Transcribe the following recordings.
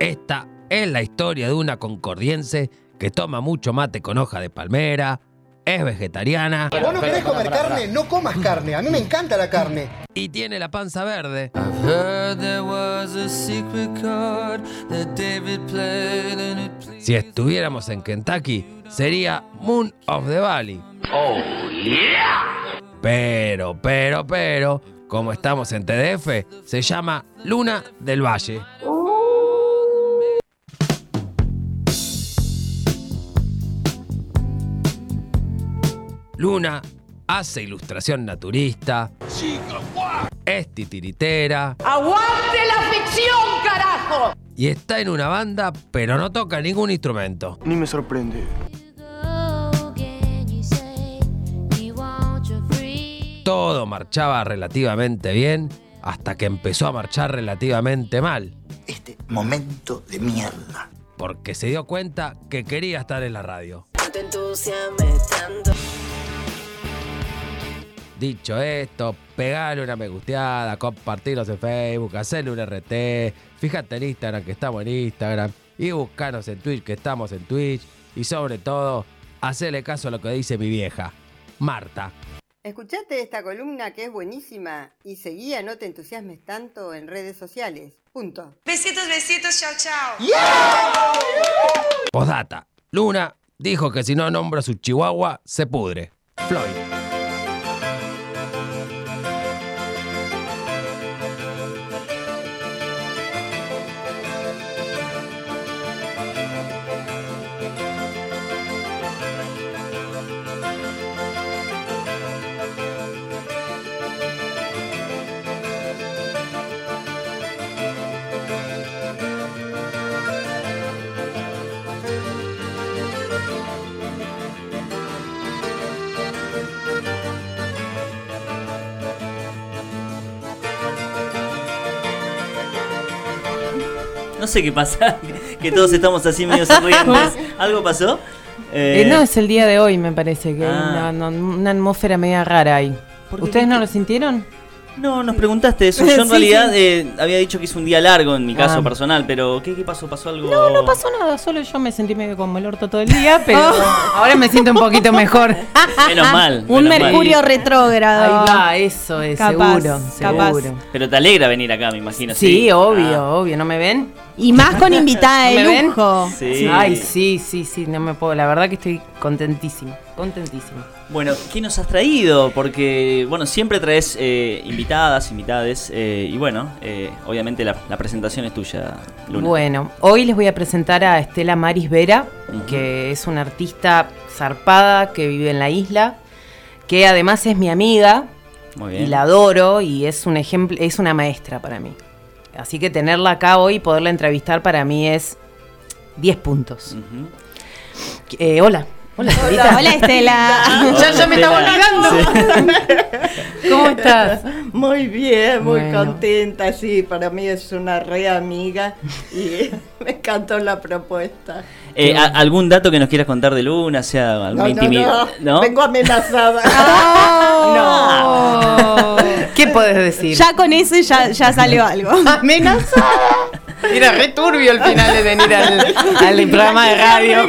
Esta es la historia de una concordiense que toma mucho mate con hoja de palmera, es vegetariana ¿Vos no querés comer carne? No comas carne. A mí me encanta la carne. y tiene la panza verde. Si estuviéramos en Kentucky, sería Moon of the Valley. Pero, pero, pero, como estamos en TDF, se llama Luna del Valle. Luna hace ilustración naturista. Es titiritera. ¡Aguante la ficción, carajo! Y está en una banda, pero no toca ningún instrumento. Ni me sorprende. Todo marchaba relativamente bien hasta que empezó a marchar relativamente mal. Este momento de mierda. Porque se dio cuenta que quería estar en la radio. Dicho esto, pegale una me gusteada, compartirnos en Facebook, hacerle un RT, fíjate en Instagram que estamos en Instagram y buscanos en Twitch que estamos en Twitch y sobre todo, hacerle caso a lo que dice mi vieja, Marta. Escuchate esta columna que es buenísima y seguía No te entusiasmes tanto en redes sociales. Punto. Besitos, besitos, chao, chao. Postdata, Luna dijo que si no nombra a su chihuahua, se pudre. Floyd. No sé qué pasa, que todos estamos así medio sonrientes. ¿Algo pasó? Eh, Eh, no, es el día de hoy, me parece, que hay Ah. una, atmósfera media rara ahí. ¿Ustedes no ¿Qué- lo sintieron? No, nos preguntaste eso. Yo en Sí, realidad sí. eh, había dicho que es un día largo en mi caso Ah. personal, pero ¿qué, qué pasó? ¿Pasó algo? No, no pasó nada, solo yo me sentí medio como el orto todo el día, pero ahora me siento un poquito mejor. Menos mal. Un menos mal. mercurio retrógrado. Ahí va, eso es, Capaz, seguro, capaz. seguro. Pero te alegra venir acá, me imagino. Sí, obvio, Ah, obvio, ¿no me ven? Y más con invitada ¿Me de ven? lujo. sí. Ay, sí, sí, sí, no me puedo, la verdad que estoy contentísima, contentísima. Bueno, ¿qué nos has traído? Porque, bueno, siempre traes eh, invitadas, invitades, eh, y bueno, eh, obviamente la, la presentación es tuya, Luna. Bueno, hoy les voy a presentar a Estela Maris Vera, que es una artista zarpada que vive en la isla, que además es mi amiga Muy bien. y la adoro y es un ejemplo, es una maestra para mí. Así que tenerla acá hoy y poderla entrevistar para mí es 10 puntos. Eh, hola. Hola, Estela. ya, ya me estaba olvidando. ¿Cómo estás? Muy bien, muy Bueno. contenta, sí, para mí es una re amiga y me encantó la propuesta. Eh, ¿Algún dato que nos quieras contar de Luna? Sea alguna No, no, intimidad. no, vengo amenazada. No. ¿Qué podés decir? Ya con eso ya, ya salió algo. amenazada. Era re turbio al final de venir al, al programa de radio.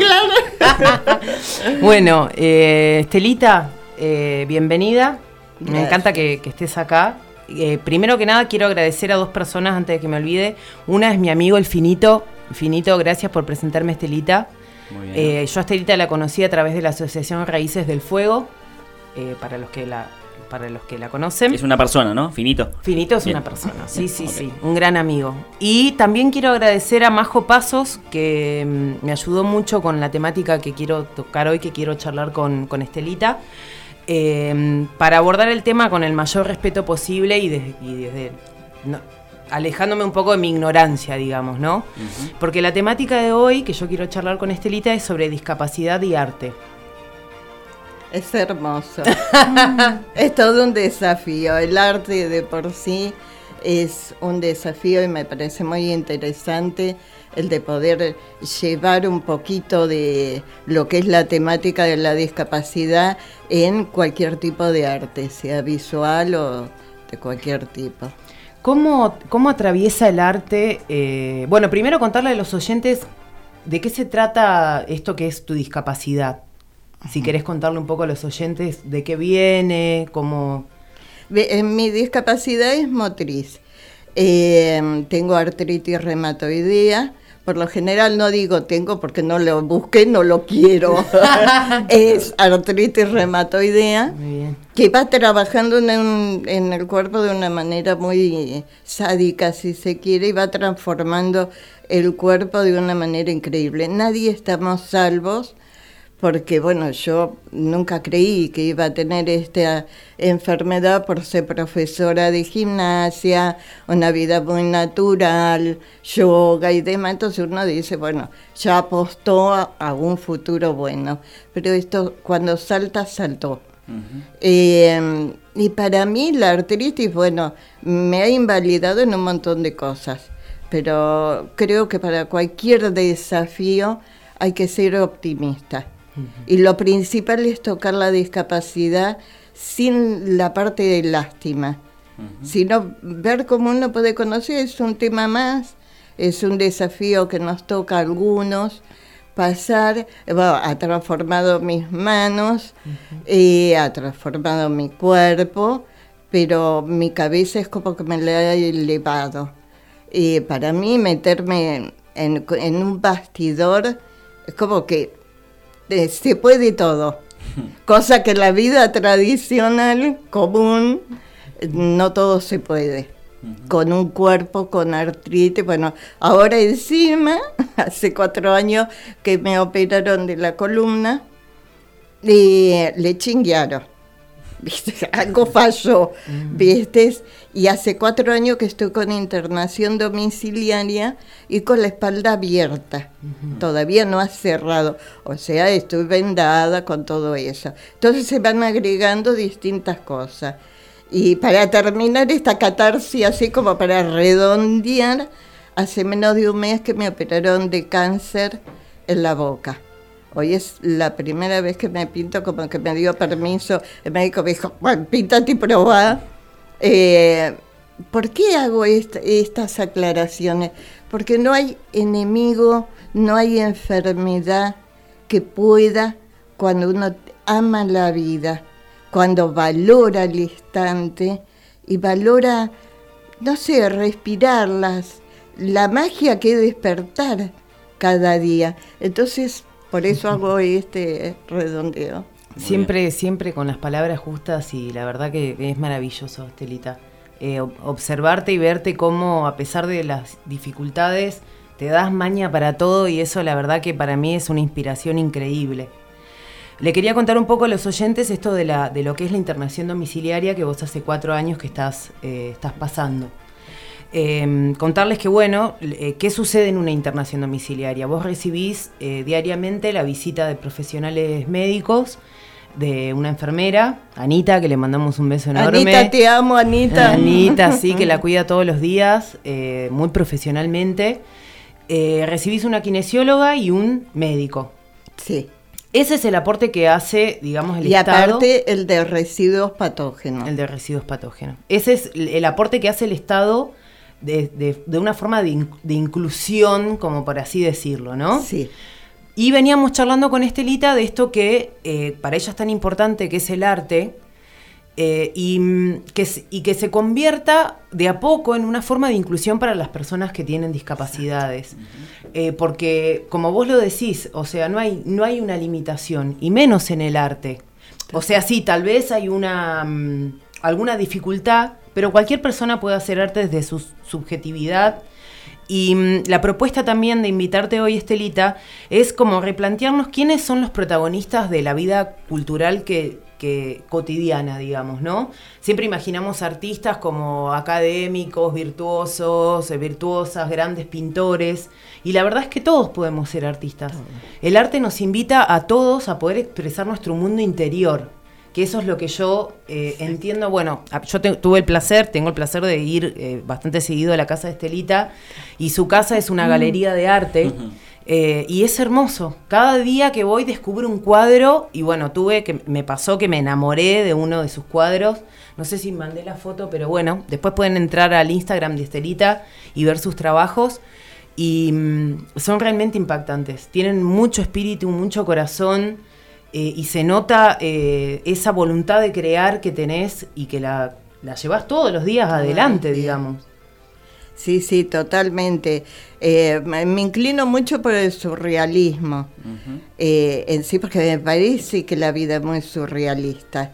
bueno, eh, Estelita, eh, bienvenida. Me Gracias. encanta que, que estés acá. Eh, primero que nada, quiero agradecer a dos personas antes de que me olvide. Una es mi amigo El Finito. Finito, gracias por presentarme a Estelita. Muy bien. Eh, yo a Estelita la conocí a través de la Asociación Raíces del Fuego, eh, para, los que la, para los que la conocen. es una persona, ¿no? Finito. Finito es Bien. una persona, sí, Bien, sí, ok. sí, un gran amigo. Y también quiero agradecer a Majo Pasos, que mm, me ayudó mucho con la temática que quiero tocar hoy, que quiero charlar con, con Estelita, eh, para abordar el tema con el mayor respeto posible y desde, y desde- no, alejándome un poco de mi ignorancia, digamos, ¿no? Ujú. Porque la temática de hoy que yo quiero charlar con Estelita es sobre discapacidad y arte. Es hermoso. es todo un desafío. El arte de por sí es un desafío y me parece muy interesante el de poder llevar un poquito de lo que es la temática de la discapacidad en cualquier tipo de arte, sea visual o de cualquier tipo. ¿Cómo, cómo atraviesa el arte? eh, bueno, primero contarle a los oyentes de qué se trata esto que es tu discapacidad. Si querés contarle un poco a los oyentes de qué viene, cómo... Mi discapacidad es motriz. Eh, tengo artritis reumatoidea. Por lo general no digo tengo porque no lo busqué, no lo quiero. es artritis reumatoidea que va trabajando en, un- en el cuerpo de una manera muy sádica, si se quiere, y va transformando el cuerpo de una manera increíble. Nadie estamos salvos porque, bueno, yo nunca creí que iba a tener esta enfermedad por ser profesora de gimnasia, una vida muy natural, yoga y demás. Entonces uno dice, bueno, ya apostó a, a un futuro bueno. Pero esto, cuando salta, saltó. Eh, y para mí la artritis, bueno, me ha invalidado en un montón de cosas, pero creo que para cualquier desafío hay que ser optimista. Y lo principal es tocar la discapacidad sin la parte de lástima, sino ver cómo uno puede conocer, es un tema más, es un desafío que nos toca a algunos pasar, bueno, ha transformado mis manos, eh, ha transformado mi cuerpo, pero mi cabeza es como que me la ha elevado. Y para mí meterme en, en un bastidor es como que eh, se puede todo, cosa que en la vida tradicional, común, no todo se puede con un cuerpo con artritis. Bueno, ahora encima, hace cuatro años que me operaron de la columna, y le chinguearon. ¿Viste? Algo falló, ¿viste? Y hace cuatro años que estoy con internación domiciliaria y con la espalda abierta. Todavía no ha cerrado. O sea, estoy vendada con todo eso. Entonces se van agregando distintas cosas. Y para terminar esta catarsis, así como para redondear, hace menos de un mes que me operaron de cáncer en la boca. Hoy es la primera vez que me pinto, como que me dio permiso. El médico me dijo, bueno, píntate y probá. Eh, ¿Por qué hago esta- estas aclaraciones? Porque no hay enemigo, no hay enfermedad que pueda, cuando uno ama la vida, cuando valora el instante y valora, no sé, respirarlas, la magia que es despertar cada día. Entonces, por eso hago este redondeo. Siempre, siempre con las palabras justas y la verdad que es maravilloso, Estelita. Eh, ob- observarte y verte cómo, a pesar de las dificultades, te das maña para todo y eso la verdad que para mí es una inspiración increíble. Le quería contar un poco a los oyentes esto de, la, de lo que es la internación domiciliaria que vos hace cuatro años que estás, eh, estás pasando. Eh, contarles que, bueno, eh, ¿qué sucede en una internación domiciliaria? Vos recibís eh, diariamente la visita de profesionales médicos, de una enfermera, Anita, que le mandamos un beso enorme. Anita, te amo, Anita. Anita, sí, que la cuida todos los días, eh, muy profesionalmente. Recibís una kinesióloga y un médico. Sí. Ese es el aporte que hace, digamos, el y Estado. aparte el de residuos patógenos. El de residuos patógenos. Ese es el aporte que hace el Estado de, de- de una forma de, in- de inclusión, como por así decirlo, ¿no? Sí. Y veníamos charlando con Estelita de esto que eh, para ella es tan importante, que es el arte, eh, y, mm, que, se- y que se convierta de a poco en una forma de inclusión para las personas que tienen discapacidades. Eh, porque, como vos lo decís, o sea, no hay, no hay una limitación, y menos en el arte. O sea, sí, tal vez hay una mm, alguna dificultad, pero cualquier persona puede hacer arte desde su subjetividad. Y mm, la propuesta también de invitarte hoy, Estelita, es como replantearnos quiénes son los protagonistas de la vida cultural que, que cotidiana, digamos, ¿no? Siempre imaginamos artistas como académicos, virtuosos, eh, virtuosas, grandes pintores, y la verdad es que todos podemos ser artistas. El arte nos invita a todos a poder expresar nuestro mundo interior, que eso es lo que yo eh, entiendo. Bueno, yo te- tuve el placer, tengo el placer de ir eh, bastante seguido a la casa de Estelita, y su casa es una Mm. galería de arte. Eh, y es hermoso. Cada día que voy descubro un cuadro y bueno, tuve que me pasó que me enamoré de uno de sus cuadros. No sé si mandé la foto, pero bueno, después pueden entrar al Instagram de Estelita y ver sus trabajos y mm, son realmente impactantes. Tienen mucho espíritu, mucho corazón eh, y se nota eh, esa voluntad de crear que tenés y que la, la llevas todos los días adelante, digamos. Sí, sí, totalmente. Eh, me inclino mucho por el surrealismo eh, en sí, porque me parece que la vida es muy surrealista.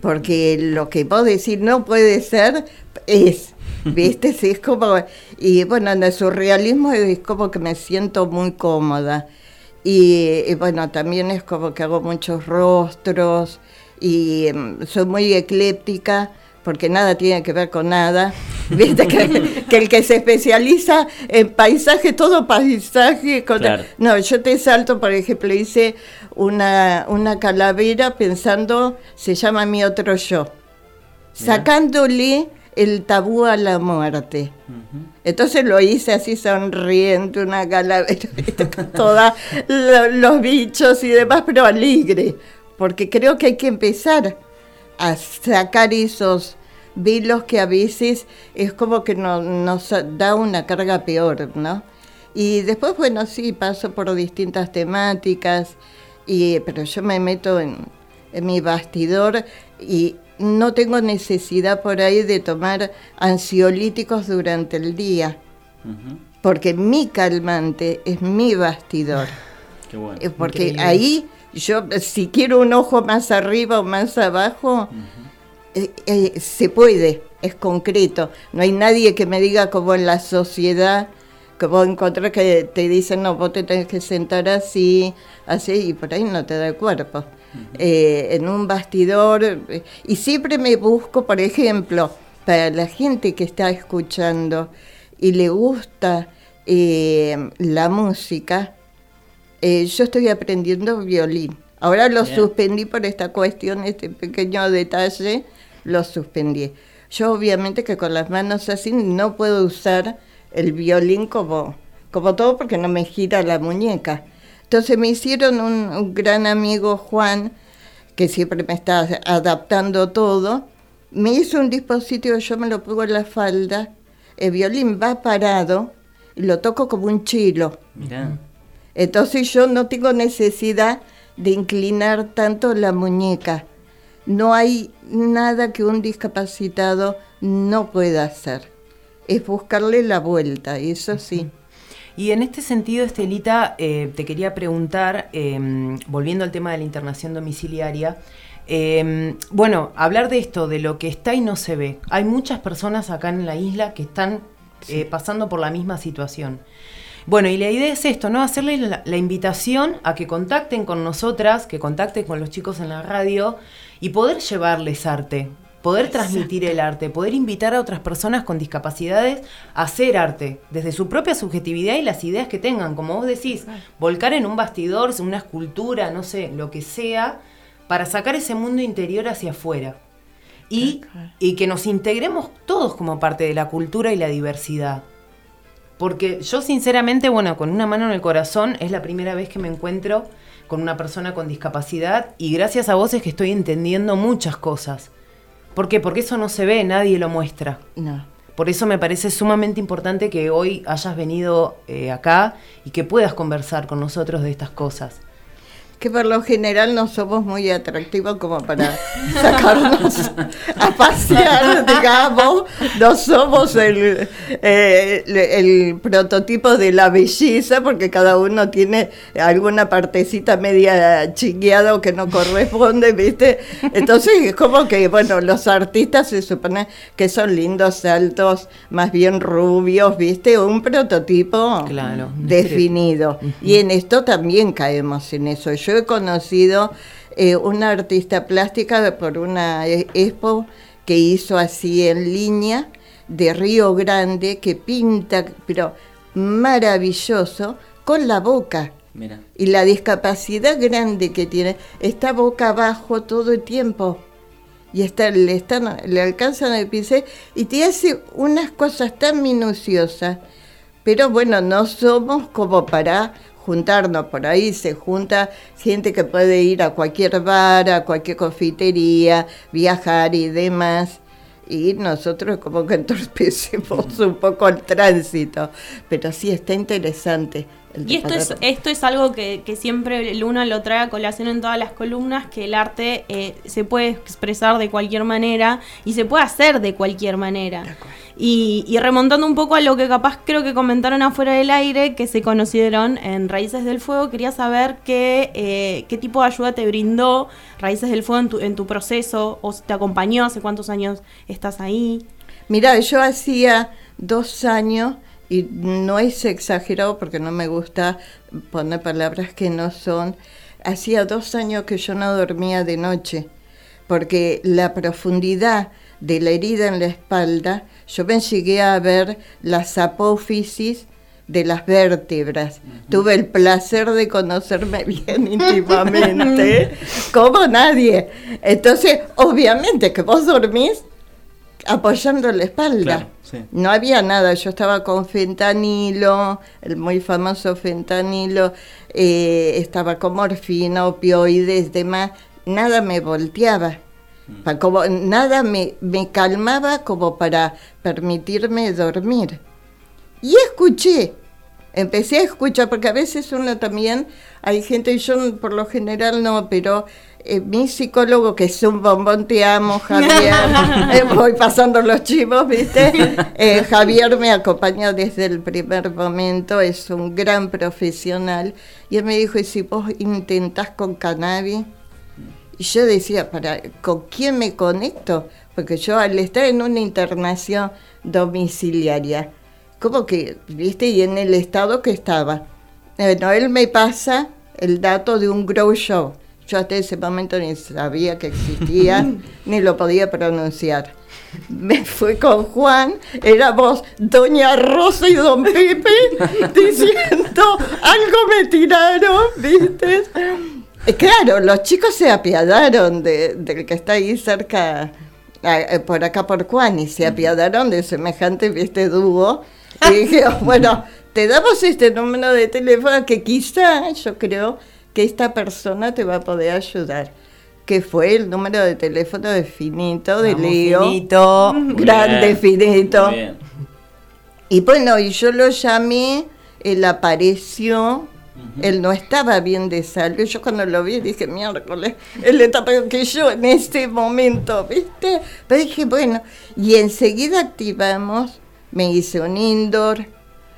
Porque lo que vos decís no puede ser, es. ¿Viste? Sí, es como. Y bueno, en el surrealismo es como que me siento muy cómoda. Y, y bueno, también es como que hago muchos rostros y mm, soy muy ecléptica porque nada tiene que ver con nada. Viste que, que el que se especializa en paisaje, todo paisaje. con- Claro. No, yo te salto, por ejemplo, hice una, una calavera pensando, se llama mi otro yo, sacándole el tabú a la muerte. Entonces lo hice así sonriente, una calavera, todos los bichos y demás, pero alegre, porque creo que hay que empezar a sacar esos velos que a veces es como que no- nos da una carga peor, ¿no? Y después, bueno, sí, paso por distintas temáticas, y, pero yo me meto en, en mi bastidor y no tengo necesidad por ahí de tomar ansiolíticos durante el día, porque mi calmante es mi bastidor. Qué bueno. Eh, Porque Increíble. ahí yo, si quiero un ojo más arriba o más abajo, eh, eh, se puede, es concreto. No hay nadie que me diga como en la sociedad, que vos encontrás que te dicen, no, vos te tenés que sentar así, así, y por ahí no te da el cuerpo. Eh, en un bastidor, eh, y siempre me busco, por ejemplo, para la gente que está escuchando y le gusta eh, la música, eh, yo estoy aprendiendo violín. Ahora lo Bien. suspendí por esta cuestión, este pequeño detalle, lo suspendí. Yo obviamente que con las manos así no puedo usar el violín como, como todo porque no me gira la muñeca. Entonces me hicieron un, un gran amigo Juan, que siempre me está adaptando todo, me hizo un dispositivo, yo me lo pongo en la falda, el violín va parado y lo toco como un chilo. Mirá. Entonces yo no tengo necesidad de inclinar tanto la muñeca. No hay nada que un discapacitado no pueda hacer. Es buscarle la vuelta, eso sí. Y en este sentido, Estelita, eh, te quería preguntar, eh, volviendo al tema de la internación domiciliaria, eh, bueno, hablar de esto, de lo que está y no se ve. Hay muchas personas acá en la isla que están eh, pasando por la misma situación. Bueno, y la idea es esto, ¿no? Hacerles la, la invitación a que contacten con nosotras, que contacten con los chicos en la radio y poder llevarles arte, poder transmitir el arte, poder invitar a otras personas con discapacidades a hacer arte, desde su propia subjetividad y las ideas que tengan, como vos decís, volcar en un bastidor, una escultura, no sé, lo que sea, para sacar ese mundo interior hacia afuera. Y, y que nos integremos todos como parte de la cultura y la diversidad. Porque yo sinceramente, bueno, con una mano en el corazón, es la primera vez que me encuentro con una persona con discapacidad y gracias a vos es que estoy entendiendo muchas cosas. ¿Por qué? Porque eso no se ve, nadie lo muestra. No. Por eso me parece sumamente importante que hoy hayas venido eh, acá y que puedas conversar con nosotros de estas cosas. Que por lo general no somos muy atractivos como para sacarnos a pasear, digamos. No somos el, eh, el, el prototipo de la belleza porque cada uno tiene alguna partecita media chiqueada o que no corresponde, ¿viste? Entonces es como que, bueno, los artistas se supone que son lindos, altos, más bien rubios, ¿viste? Un prototipo Claro. definido. Y en esto también caemos en eso. Yo he conocido eh, una artista plástica por una eh, expo que hizo así en línea de Río Grande que pinta, pero maravilloso, con la boca. Mira. Y la discapacidad grande que tiene, está boca abajo todo el tiempo. Y está, le, están, le alcanzan el pincel y te hace unas cosas tan minuciosas. Pero bueno, no somos como para juntarnos por ahí, se junta gente que puede ir a cualquier bar, a cualquier confitería, viajar y demás. Y nosotros como que entorpecemos un poco el tránsito, pero sí está interesante. Y esto es, esto es algo que, que siempre Luna lo trae a colación en todas las columnas, que el arte eh, se puede expresar de cualquier manera y se puede hacer de cualquier manera. Y, remontando un poco a lo que capaz creo que comentaron afuera del aire, que se conocieron en Raíces del Fuego, quería saber qué, eh, qué tipo de ayuda te brindó Raíces del Fuego en tu, en tu proceso, o si te acompañó, hace cuántos años estás ahí. Mira, yo hacía dos años, y no es exagerado porque no me gusta poner palabras que no son, hacía dos años que yo no dormía de noche, porque la profundidad de la herida en la espalda, yo me llegué a ver las apófisis de las vértebras. Tuve el placer de conocerme bien íntimamente, como nadie. Entonces, obviamente que vos dormís apoyando la espalda. Claro, sí. No había nada, yo estaba con fentanilo, el muy famoso fentanilo, eh, estaba con morfina, opioides, demás, nada me volteaba. Como, nada me, me calmaba como para permitirme dormir. Y escuché, empecé a escuchar, porque a veces uno también, hay gente, y yo por lo general no, pero eh, mi psicólogo, que es un bombón, te amo, Javier, eh, voy pasando los chivos, ¿viste? Eh, Javier me acompaña desde el primer momento, es un gran profesional, y él me dijo, ¿y si vos intentás con cannabis? Y yo decía, ¿para, ¿con quién me conecto? Porque yo al estar en una internación domiciliaria, como que, viste, y en el estado que estaba, bueno, él me pasa el dato de un grow show. Yo hasta ese momento ni sabía que existía, ni lo podía pronunciar. Me fui con Juan, éramos Doña Rosa y Don Pepe, diciendo, algo me tiraron, ¿viste? Eh, Claro, los chicos se apiadaron de, del que está ahí cerca, eh, por acá por Juan, y se apiadaron de semejante, viste, dúo. Y dije, bueno, te damos este número de teléfono que quizá yo creo que esta persona te va a poder ayudar. Que fue el número de teléfono de Finito, de Vamos, Leo. Finito. Grande Bien. Finito. Bien. Y bueno, y yo lo llamé, él apareció, él no estaba bien de salud. Yo cuando lo vi dije, miércoles, él está peor que yo en este momento, ¿viste? Pero dije, bueno, y enseguida activamos, me hice un indoor,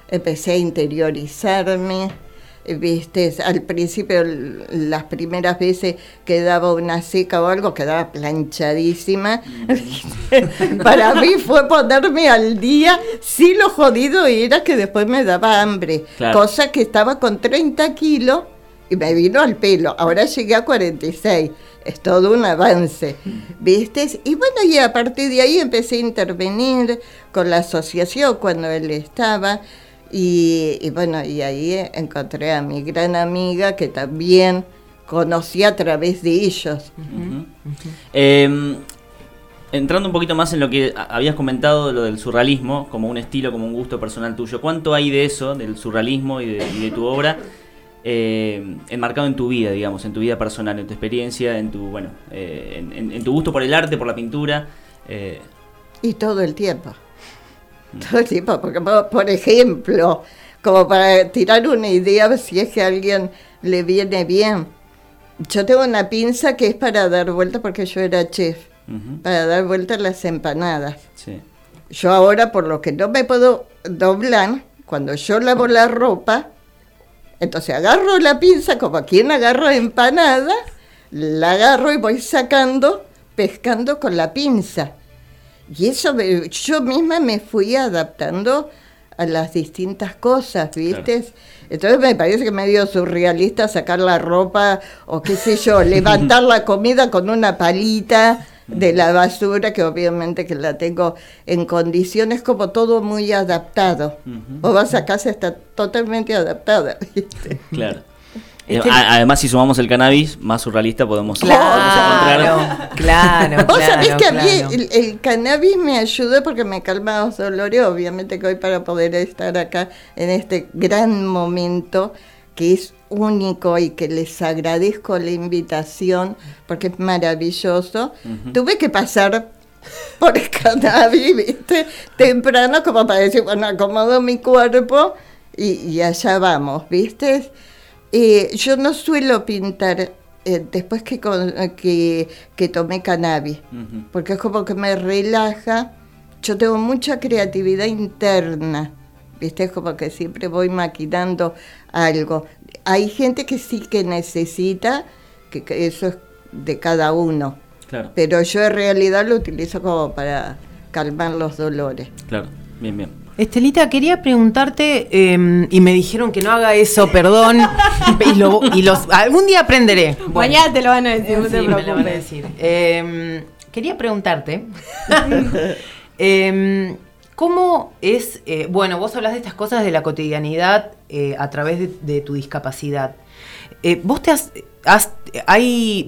empecé a interiorizarme. Viste, al principio, las primeras veces que daba una seca o algo, quedaba planchadísima. Para mí fue ponerme al día. Sí, lo jodido era que después me daba hambre. Claro. Cosa que estaba con 30 kilos y me vino al pelo. Ahora llegué a 46. Es todo un avance. ¿Viste? Y bueno, y a partir de ahí empecé a intervenir con la asociación cuando él estaba. Y, y bueno, y ahí encontré a mi gran amiga que también conocí a través de ellos. Eh, entrando un poquito más en lo que habías comentado, lo del surrealismo, como un estilo, como un gusto personal tuyo, ¿cuánto hay de eso, del surrealismo y de, y de tu obra, eh, enmarcado en tu vida, digamos, en tu vida personal, en tu experiencia, en tu, bueno, eh, en, en- en tu gusto por el arte, por la pintura? eh, Y todo el tiempo. Todo el tiempo, porque por ejemplo, como para tirar una idea, si es que a alguien le viene bien, yo tengo una pinza que es para dar vuelta, porque yo era chef, para dar vuelta las empanadas. sí. Yo ahora, por lo que no me puedo doblar, cuando yo lavo la ropa, entonces agarro la pinza como quien agarra empanada, la agarro y voy sacando, pescando con la pinza. Y eso yo misma me fui adaptando a las distintas cosas, ¿viste? Entonces me parece que medio surrealista sacar la ropa o qué sé yo, levantar la comida con una palita de la basura, que obviamente que la tengo en condiciones como todo muy adaptado. Vos vas a casa, está totalmente adaptada, ¿viste? Claro. Este- Eh, además, si sumamos el cannabis, más surrealista podemos, podemos Claro, encontrar. claro, Vos sabés claro, que a mí claro. el, el cannabis me ayudó porque me calma los dolores, obviamente que hoy para poder estar acá en este gran momento que es único y que les agradezco la invitación porque es maravilloso, tuve que pasar por el cannabis, ¿viste? Temprano como para decir, bueno, acomodo mi cuerpo y, y allá vamos, ¿viste? Eh, yo no suelo pintar eh, después que, con- que, que tomé cannabis, porque es como que me relaja. Yo tengo mucha creatividad interna, ¿viste? Es como que siempre voy maquinando algo. Hay gente que sí que necesita, que, que eso es de cada uno. Claro. Pero yo en realidad lo utilizo como para calmar los dolores. Claro, bien, bien. Estelita, quería preguntarte, eh, y me dijeron que no haga eso, perdón, y, lo- y los, algún día aprenderé. Mañana te lo van a decir, no Sí, te me lo van a preocupes. decir. Eh, quería preguntarte, eh, ¿cómo es, eh, bueno, vos hablas de estas cosas de la cotidianidad eh, a través de, de tu discapacidad. Eh, ¿Vos te has, has-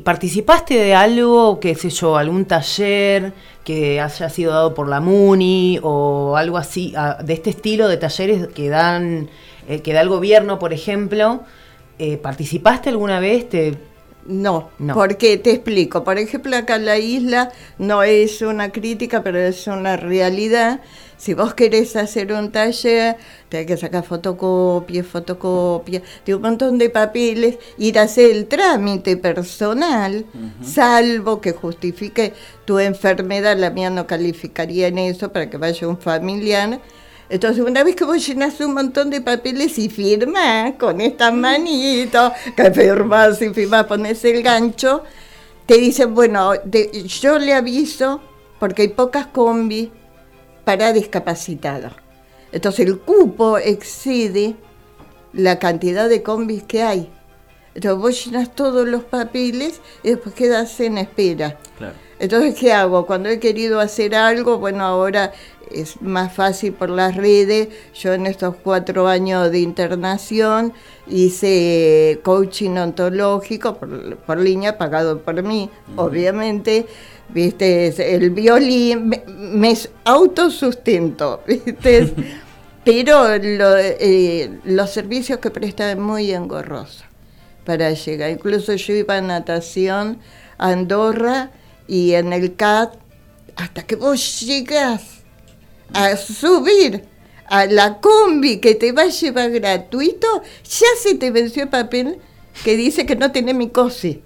participaste de algo, qué sé yo, algún taller que haya sido dado por la MUNI o algo así, de este estilo de talleres que dan, eh, que da el gobierno, por ejemplo? Eh, ¿Participaste alguna vez? Te, No, No. porque te explico. Por ejemplo, acá en la isla no es una crítica, pero es una realidad. Si vos querés hacer un taller, tenés que sacar fotocopias, fotocopias, de un montón de papeles, ir a hacer el trámite personal, salvo que justifique tu enfermedad, la mía no calificaría en eso para que vaya un familiar. Entonces, una vez que vos llenás un montón de papeles y firmás con estas manitos, que firmás y firmás, pones el gancho, te dicen, bueno, yo le aviso porque hay pocas combis para discapacitados. Entonces, el cupo excede la cantidad de combis que hay. Entonces, vos llenas todos los papeles y después quedas en espera. Claro. Entonces, ¿qué hago? Cuando he querido hacer algo, bueno, ahora es más fácil por las redes. Yo en estos cuatro años de internación hice coaching ontológico por, por línea, pagado por mí, obviamente. Viste, Es el violín, me, me autosustento, viste. Pero lo- eh, los servicios que prestan muy engorrosos para llegar. Incluso yo iba a natación a Andorra y en el CAT, hasta que vos llegás a subir a la combi que te va a llevar gratuito, ya se te venció el papel que dice que no tiene mi COSI.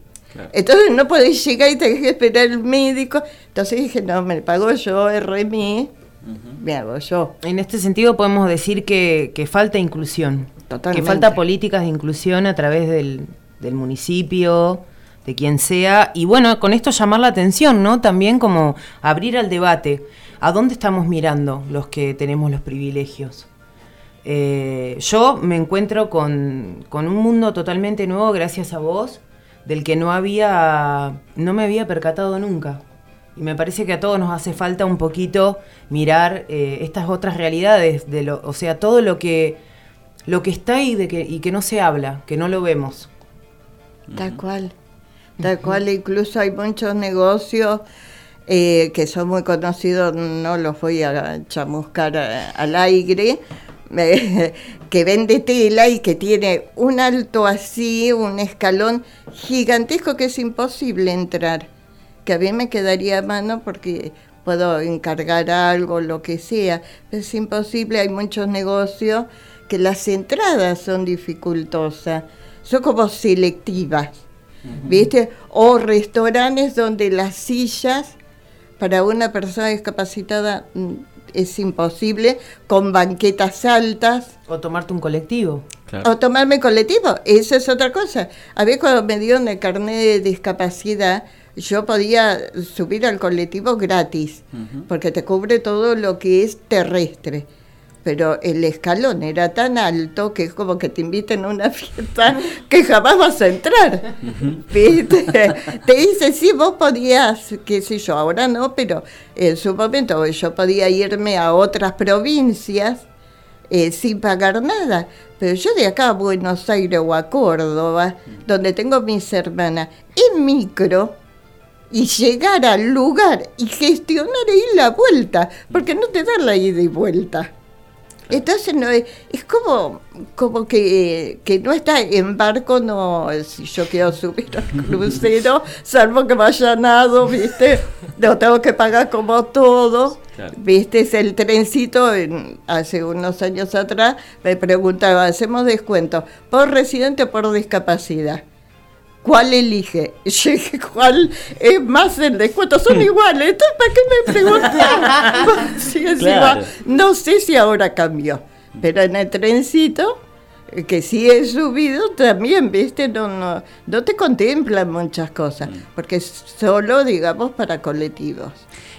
Entonces no podés llegar y tenés que esperar el médico. Entonces dije, no, me pago yo, RMI, me hago yo. En este sentido podemos decir que, que falta inclusión, Totalmente. que falta políticas de inclusión a través del, del municipio, de quien sea, y bueno, con esto llamar la atención, ¿no? También como abrir al debate, ¿a dónde estamos mirando los que tenemos los privilegios? Eh, yo me encuentro con, con un mundo totalmente nuevo gracias a vos, del que no había, no me había percatado nunca. Y me parece que a todos nos hace falta un poquito mirar eh, estas otras realidades, de lo, o sea, todo lo que, lo que está ahí de que, y que no se habla, que no lo vemos. Tal cual. Tal cual, incluso hay muchos negocios eh, que son muy conocidos, no los voy a chamuscar a- al aire, eh, que vende tela y que tiene un alto así, un escalón gigantesco que es imposible entrar. Que a mí me quedaría a mano porque puedo encargar algo, lo que sea, es imposible, hay muchos negocios que las entradas son dificultosas, son como selectivas. ¿viste? O restaurantes donde las sillas para una persona discapacitada mm, es imposible, con banquetas altas. O tomarte un colectivo. O tomarme colectivo, eso es otra cosa. A ver, cuando me dieron el carnet de discapacidad, yo podía subir al colectivo gratis, porque te cubre todo lo que es terrestre. Pero el escalón era tan alto que es como que te inviten a una fiesta que jamás vas a entrar. ¿Viste? Te dice, sí, vos podías, qué sé yo, ahora no, pero en su momento yo podía irme a otras provincias eh, sin pagar nada. Pero yo de acá a Buenos Aires o a Córdoba, donde tengo mis hermanas, en micro, y llegar al lugar y gestionar ahí la vuelta, porque no te dan la ida y vuelta. Entonces no es, es como, como que, que no está en barco, no, si yo quiero subir al crucero, salvo que vaya nado, ¿viste? Lo tengo que pagar como todo. Claro. ¿Viste? Es el trencito, en- hace unos años atrás, me preguntaba, ¿hacemos descuento por residente o por discapacidad? ¿Cuál elige? ¿cuál es más el descuento? Son iguales, entonces ¿para qué me preguntan? Sí, encima, Claro. No sé si ahora cambió, pero en el trencito, eh, que sí he subido, también, ¿viste? No, no, no te contemplan muchas cosas, porque es solo, digamos, para colectivos.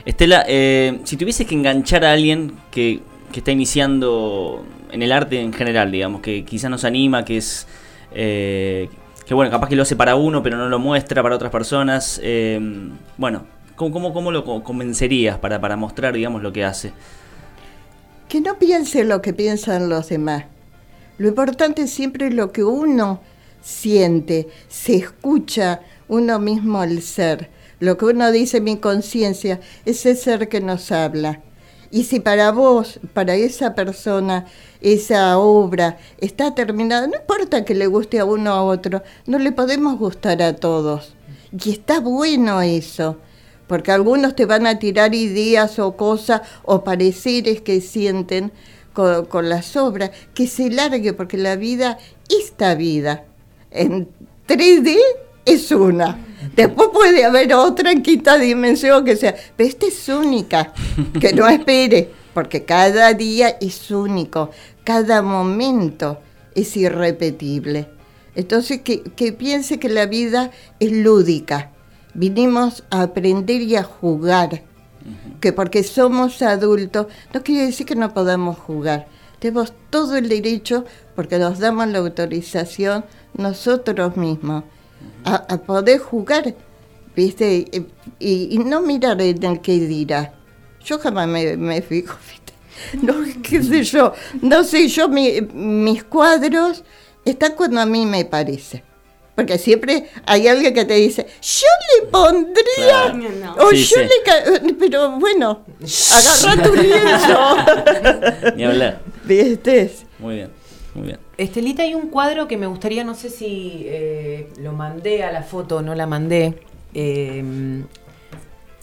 Estela, eh, si tuvieses que enganchar a alguien que, que está iniciando en el arte en general, digamos, que quizás nos anima, que es... eh, que bueno, capaz que lo hace para uno, pero no lo muestra para otras personas. eh, bueno, ¿cómo, cómo, lo co- convencerías para, para mostrar, digamos, lo que hace? Que no piense lo que piensan los demás. Lo importante siempre es lo que uno siente, se escucha uno mismo al ser. Lo que uno dice, mi conciencia, ese ser que nos habla. Y si para vos, para esa persona, esa obra está terminada, no importa que le guste a uno o a otro, no le podemos gustar a todos. Y está bueno eso, porque algunos te van a tirar ideas o cosas o pareceres que sienten con, con las obras, que se largue, porque la vida, esta vida, en 3D es una. Después puede haber otra en quinta dimensión que sea, pero esta es única, que no espere, porque cada día es único, cada momento es irrepetible. Entonces que, que piense que la vida es lúdica. Vinimos a aprender y a jugar. Que porque somos adultos, no quiere decir que no podamos jugar. Tenemos todo el derecho, porque nos damos la autorización nosotros mismos, a, a poder jugar, ¿viste? Y, y no mirar en el que dirá. Yo jamás me, me fijo, ¿viste? No, qué sé yo, no sé, yo mi- mis cuadros están cuando a mí me parece. Porque siempre hay alguien que te dice, yo le pondría, Claro. o Sí, yo sí. le... ca-". Pero bueno, agarra tu lienzo. Ni hablar. ¿Viste? Muy bien, muy bien. Estelita, hay un cuadro que me gustaría, no sé si eh, lo mandé a la foto o no la mandé. eh,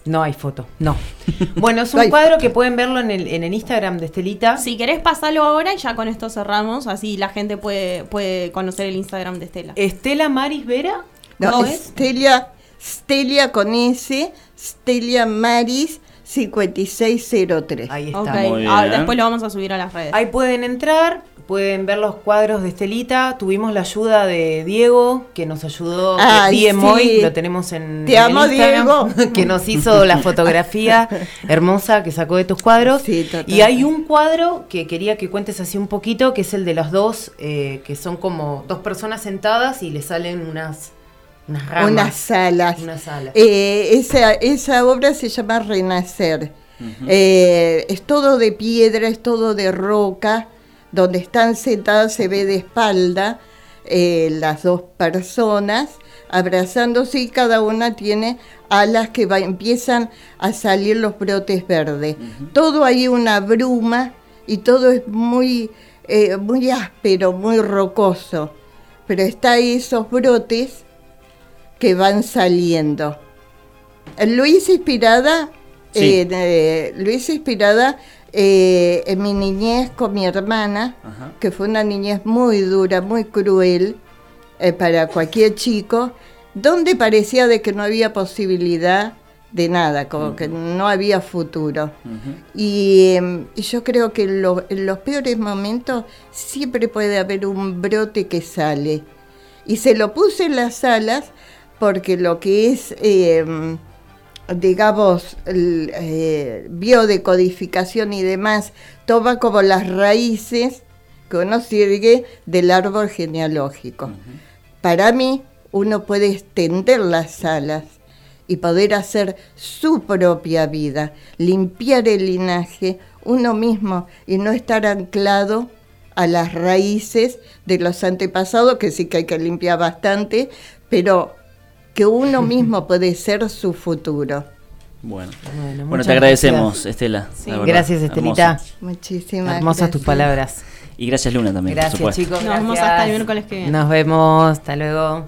no hay foto, no. Bueno, es un No cuadro que pueden verlo en el, en el Instagram de Estelita. Si querés pasarlo ahora y ya con esto cerramos, así la gente puede, puede conocer el Instagram de Estela. Estela Maris Vera. No, ¿Cómo es Stelia, Stelia con S, Stelia Maris 5603. Ahí está. Muy ah, bien. después lo vamos a subir a las redes. Ahí pueden entrar, pueden ver los cuadros de Estelita. Tuvimos la ayuda de Diego, que nos ayudó. Ay, Moy, sí. lo tenemos en, Te en amo, Instagram, Diego. que nos hizo la fotografía hermosa que sacó de tus cuadros. y hay un cuadro que quería que cuentes así un poquito, que es el de los dos, eh, que son como dos personas sentadas y le salen unas, unas ramas. Unas salas. Unas alas. Eh, esa, esa obra se llama Renacer. Eh, es todo de piedra, es todo de roca. Donde están sentadas se ve de espalda eh, las dos personas abrazándose y cada una tiene alas que va- empiezan a salir los brotes verdes. Todo ahí una bruma y todo es muy, eh, muy áspero, muy rocoso. Pero está ahí esos brotes que van saliendo. Lo hice inspirada, Sí. eh, hice inspirada eh, en mi niñez con mi hermana, Ajá. que fue una niñez muy dura, muy cruel eh, para cualquier chico, donde parecía de que no había posibilidad de nada, como que no había futuro. Y, em, y yo creo que en, lo- en los peores momentos siempre puede haber un brote que sale. Y se lo puse en las alas porque lo que es, em, digamos, el, eh, biodecodificación y demás, toma como las raíces que uno sigue del árbol genealógico. Para mí, uno puede extender las alas y poder hacer su propia vida, limpiar el linaje uno mismo y no estar anclado a las raíces de los antepasados, que sí que hay que limpiar bastante, pero que uno mismo puede ser su futuro. Bueno, Bueno, te agradecemos, gracias. Estela. Sí. la verdad. Gracias, Estelita. Hermoso. Muchísimas Hermosas tus palabras. Y gracias, Luna, también. Gracias, chicos. Nos vemos hasta el miércoles que viene. Nos vemos. Hasta luego.